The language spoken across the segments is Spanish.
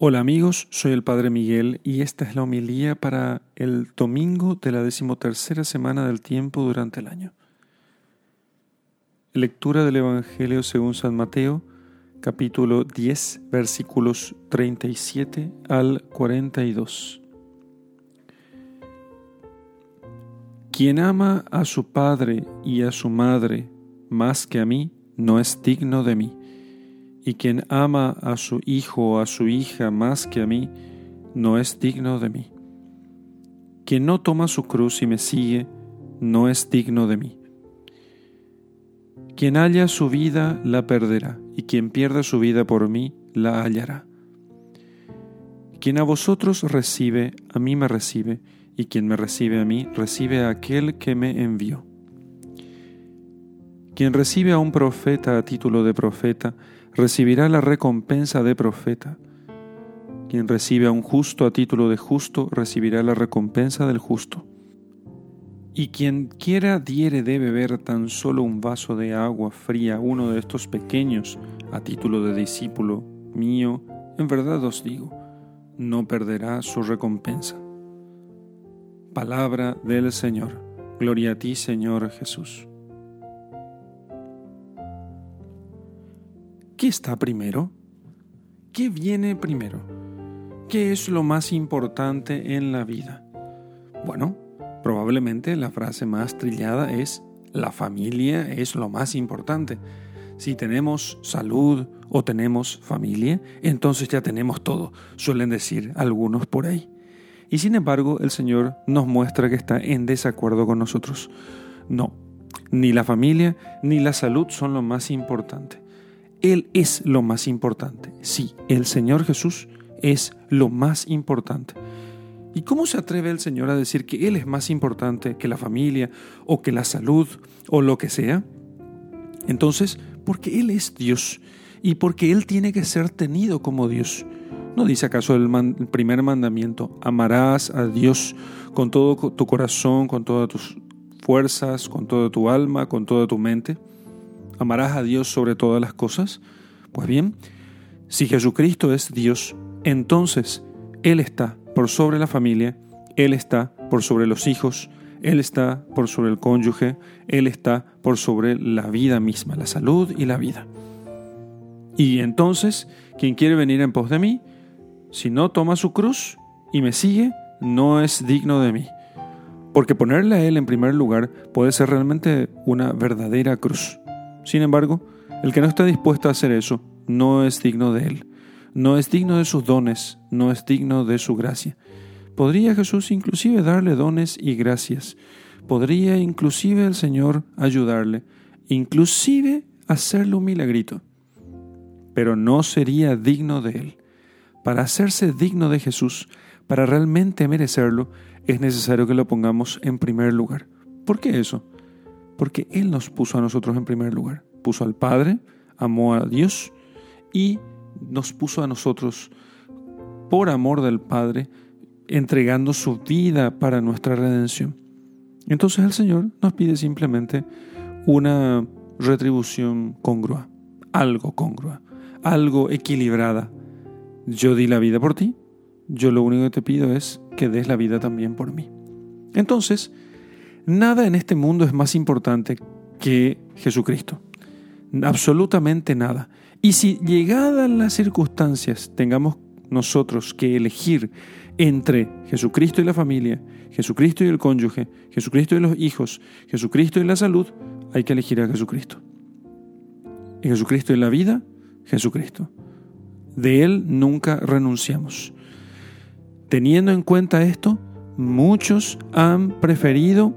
Hola amigos, soy el Padre Miguel y esta es la homilía para el domingo de la decimotercera semana del tiempo durante el año. Lectura del Evangelio según San Mateo, capítulo 10, versículos 37 al 42. Quien ama a su padre y a su madre más que a mí, no es digno de mí y quien ama a su hijo o a su hija más que a mí, no es digno de mí. Quien no toma su cruz y me sigue, no es digno de mí. Quien halla su vida, la perderá, y quien pierda su vida por mí, la hallará. Quien a vosotros recibe, a mí me recibe, y quien me recibe a mí, recibe a aquel que me envió. Quien recibe a un profeta a título de profeta, recibirá la recompensa de profeta. Quien recibe a un justo a título de justo, recibirá la recompensa del justo. Y quien quiera diere de beber tan solo un vaso de agua fría uno de estos pequeños a título de discípulo mío, en verdad os digo, no perderá su recompensa. Palabra del Señor. Gloria a ti, Señor Jesús. ¿Qué está primero? ¿Qué viene primero? ¿Qué es lo más importante en la vida? Bueno, probablemente la frase más trillada es la familia es lo más importante. Si tenemos salud o tenemos familia, entonces ya tenemos todo, suelen decir algunos por ahí. Y sin embargo, el Señor nos muestra que está en desacuerdo con nosotros. No, ni la familia ni la salud son lo más importante. Él es lo más importante. Sí, el Señor Jesús es lo más importante. ¿Y cómo se atreve el Señor a decir que Él es más importante que la familia o que la salud o lo que sea? Entonces, porque Él es Dios y porque Él tiene que ser tenido como Dios. ¿No dice acaso el, primer mandamiento, amarás a Dios con todo tu corazón, con todas tus fuerzas, con toda tu alma, con toda tu mente? ¿Amarás a Dios sobre todas las cosas? Pues bien, si Jesucristo es Dios, entonces Él está por sobre la familia, Él está por sobre los hijos, Él está por sobre el cónyuge, Él está por sobre la vida misma, la salud y la vida. Y entonces, quien quiere venir en pos de mí, si no toma su cruz y me sigue, no es digno de mí. Porque ponerle a Él en primer lugar puede ser realmente una verdadera cruz. Sin embargo, el que no está dispuesto a hacer eso no es digno de Él, no es digno de sus dones, no es digno de su gracia. Podría Jesús inclusive darle dones y gracias, podría inclusive el Señor ayudarle, inclusive hacerle un milagrito, pero no sería digno de Él. Para hacerse digno de Jesús, para realmente merecerlo, es necesario que lo pongamos en primer lugar. ¿Por qué eso? Porque Él nos puso a nosotros en primer lugar. Puso al Padre, amó a Dios y nos puso a nosotros por amor del Padre, entregando su vida para nuestra redención. Entonces el Señor nos pide simplemente una retribución congrua, algo congrua, algo equilibrada. Yo di la vida por ti, yo lo único que te pido es que des la vida también por mí. Entonces, Nada en este mundo es más importante que Jesucristo. Absolutamente nada. Y si llegadas las circunstancias tengamos nosotros que elegir entre Jesucristo y la familia, Jesucristo y el cónyuge, Jesucristo y los hijos, Jesucristo y la salud, hay que elegir a Jesucristo. Y Jesucristo y la vida, Jesucristo. De Él nunca renunciamos. Teniendo en cuenta esto, muchos han preferido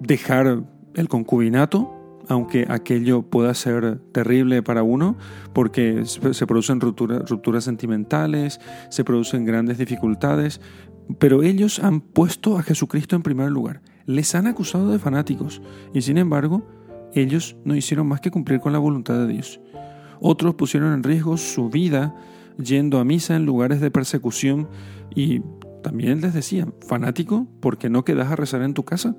dejar el concubinato, aunque aquello pueda ser terrible para uno, porque se producen rupturas sentimentales, se producen grandes dificultades, pero ellos han puesto a Jesucristo en primer lugar. Les han acusado de fanáticos y sin embargo ellos no hicieron más que cumplir con la voluntad de Dios. Otros pusieron en riesgo su vida yendo a misa en lugares de persecución y también les decía, fanático, porque no quedas a rezar en tu casa?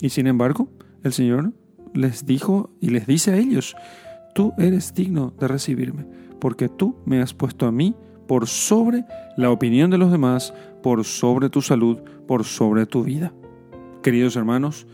Y sin embargo, el Señor les dijo y les dice a ellos, tú eres digno de recibirme, porque tú me has puesto a mí por sobre la opinión de los demás, por sobre tu salud, por sobre tu vida. Queridos hermanos,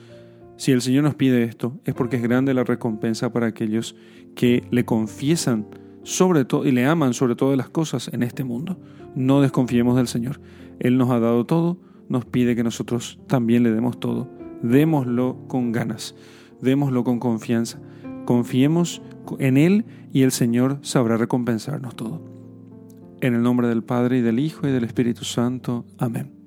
si el Señor nos pide esto, es porque es grande la recompensa para aquellos que le confiesan sobre todo y le aman sobre todas las cosas en este mundo. No desconfiemos del Señor. Él nos ha dado todo, nos pide que nosotros también le demos todo. Démoslo con ganas, démoslo con confianza. Confiemos en Él y el Señor sabrá recompensarnos todo. En el nombre del Padre y del Hijo y del Espíritu Santo. Amén.